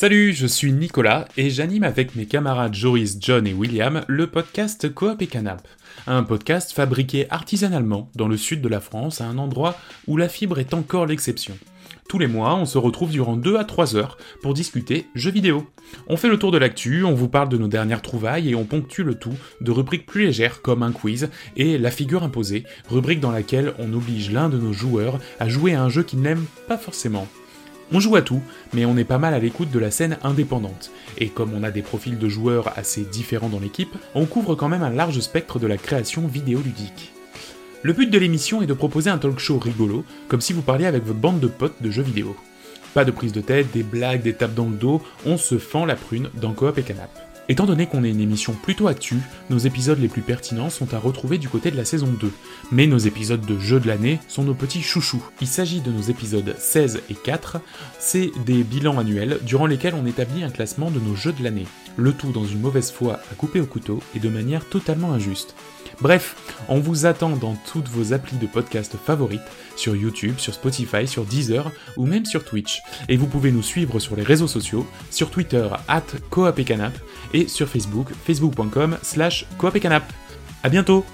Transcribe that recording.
Salut, je suis Nicolas et j'anime avec mes camarades Joris, John et William le podcast Coop et Canap. Un podcast fabriqué artisanalement dans le sud de la France à un endroit où la fibre est encore l'exception. Tous les mois, on se retrouve durant 2 à 3 heures pour discuter jeux vidéo. On fait le tour de l'actu, on vous parle de nos dernières trouvailles et on ponctue le tout de rubriques plus légères comme un quiz et la figure imposée, rubrique dans laquelle on oblige l'un de nos joueurs à jouer à un jeu qu'il n'aime pas forcément. On joue à tout, mais on est pas mal à l'écoute de la scène indépendante. Et comme on a des profils de joueurs assez différents dans l'équipe, on couvre quand même un large spectre de la création vidéoludique. Le but de l'émission est de proposer un talk show rigolo, comme si vous parliez avec votre bande de potes de jeux vidéo. Pas de prise de tête, des blagues, des tapes dans le dos, on se fend la prune dans Coop et Canap. Étant donné qu'on est une émission plutôt actu, nos épisodes les plus pertinents sont à retrouver du côté de la saison 2. Mais nos épisodes de jeux de l'année sont nos petits chouchous. Il s'agit de nos épisodes 16 et 4, c'est des bilans annuels durant lesquels on établit un classement de nos jeux de l'année. Le tout dans une mauvaise foi à couper au couteau et de manière totalement injuste. Bref, on vous attend dans toutes vos applis de podcast favorites, sur YouTube, sur Spotify, sur Deezer ou même sur Twitch. Et vous pouvez nous suivre sur les réseaux sociaux, sur Twitter at et sur Facebook, facebook.com slash A bientôt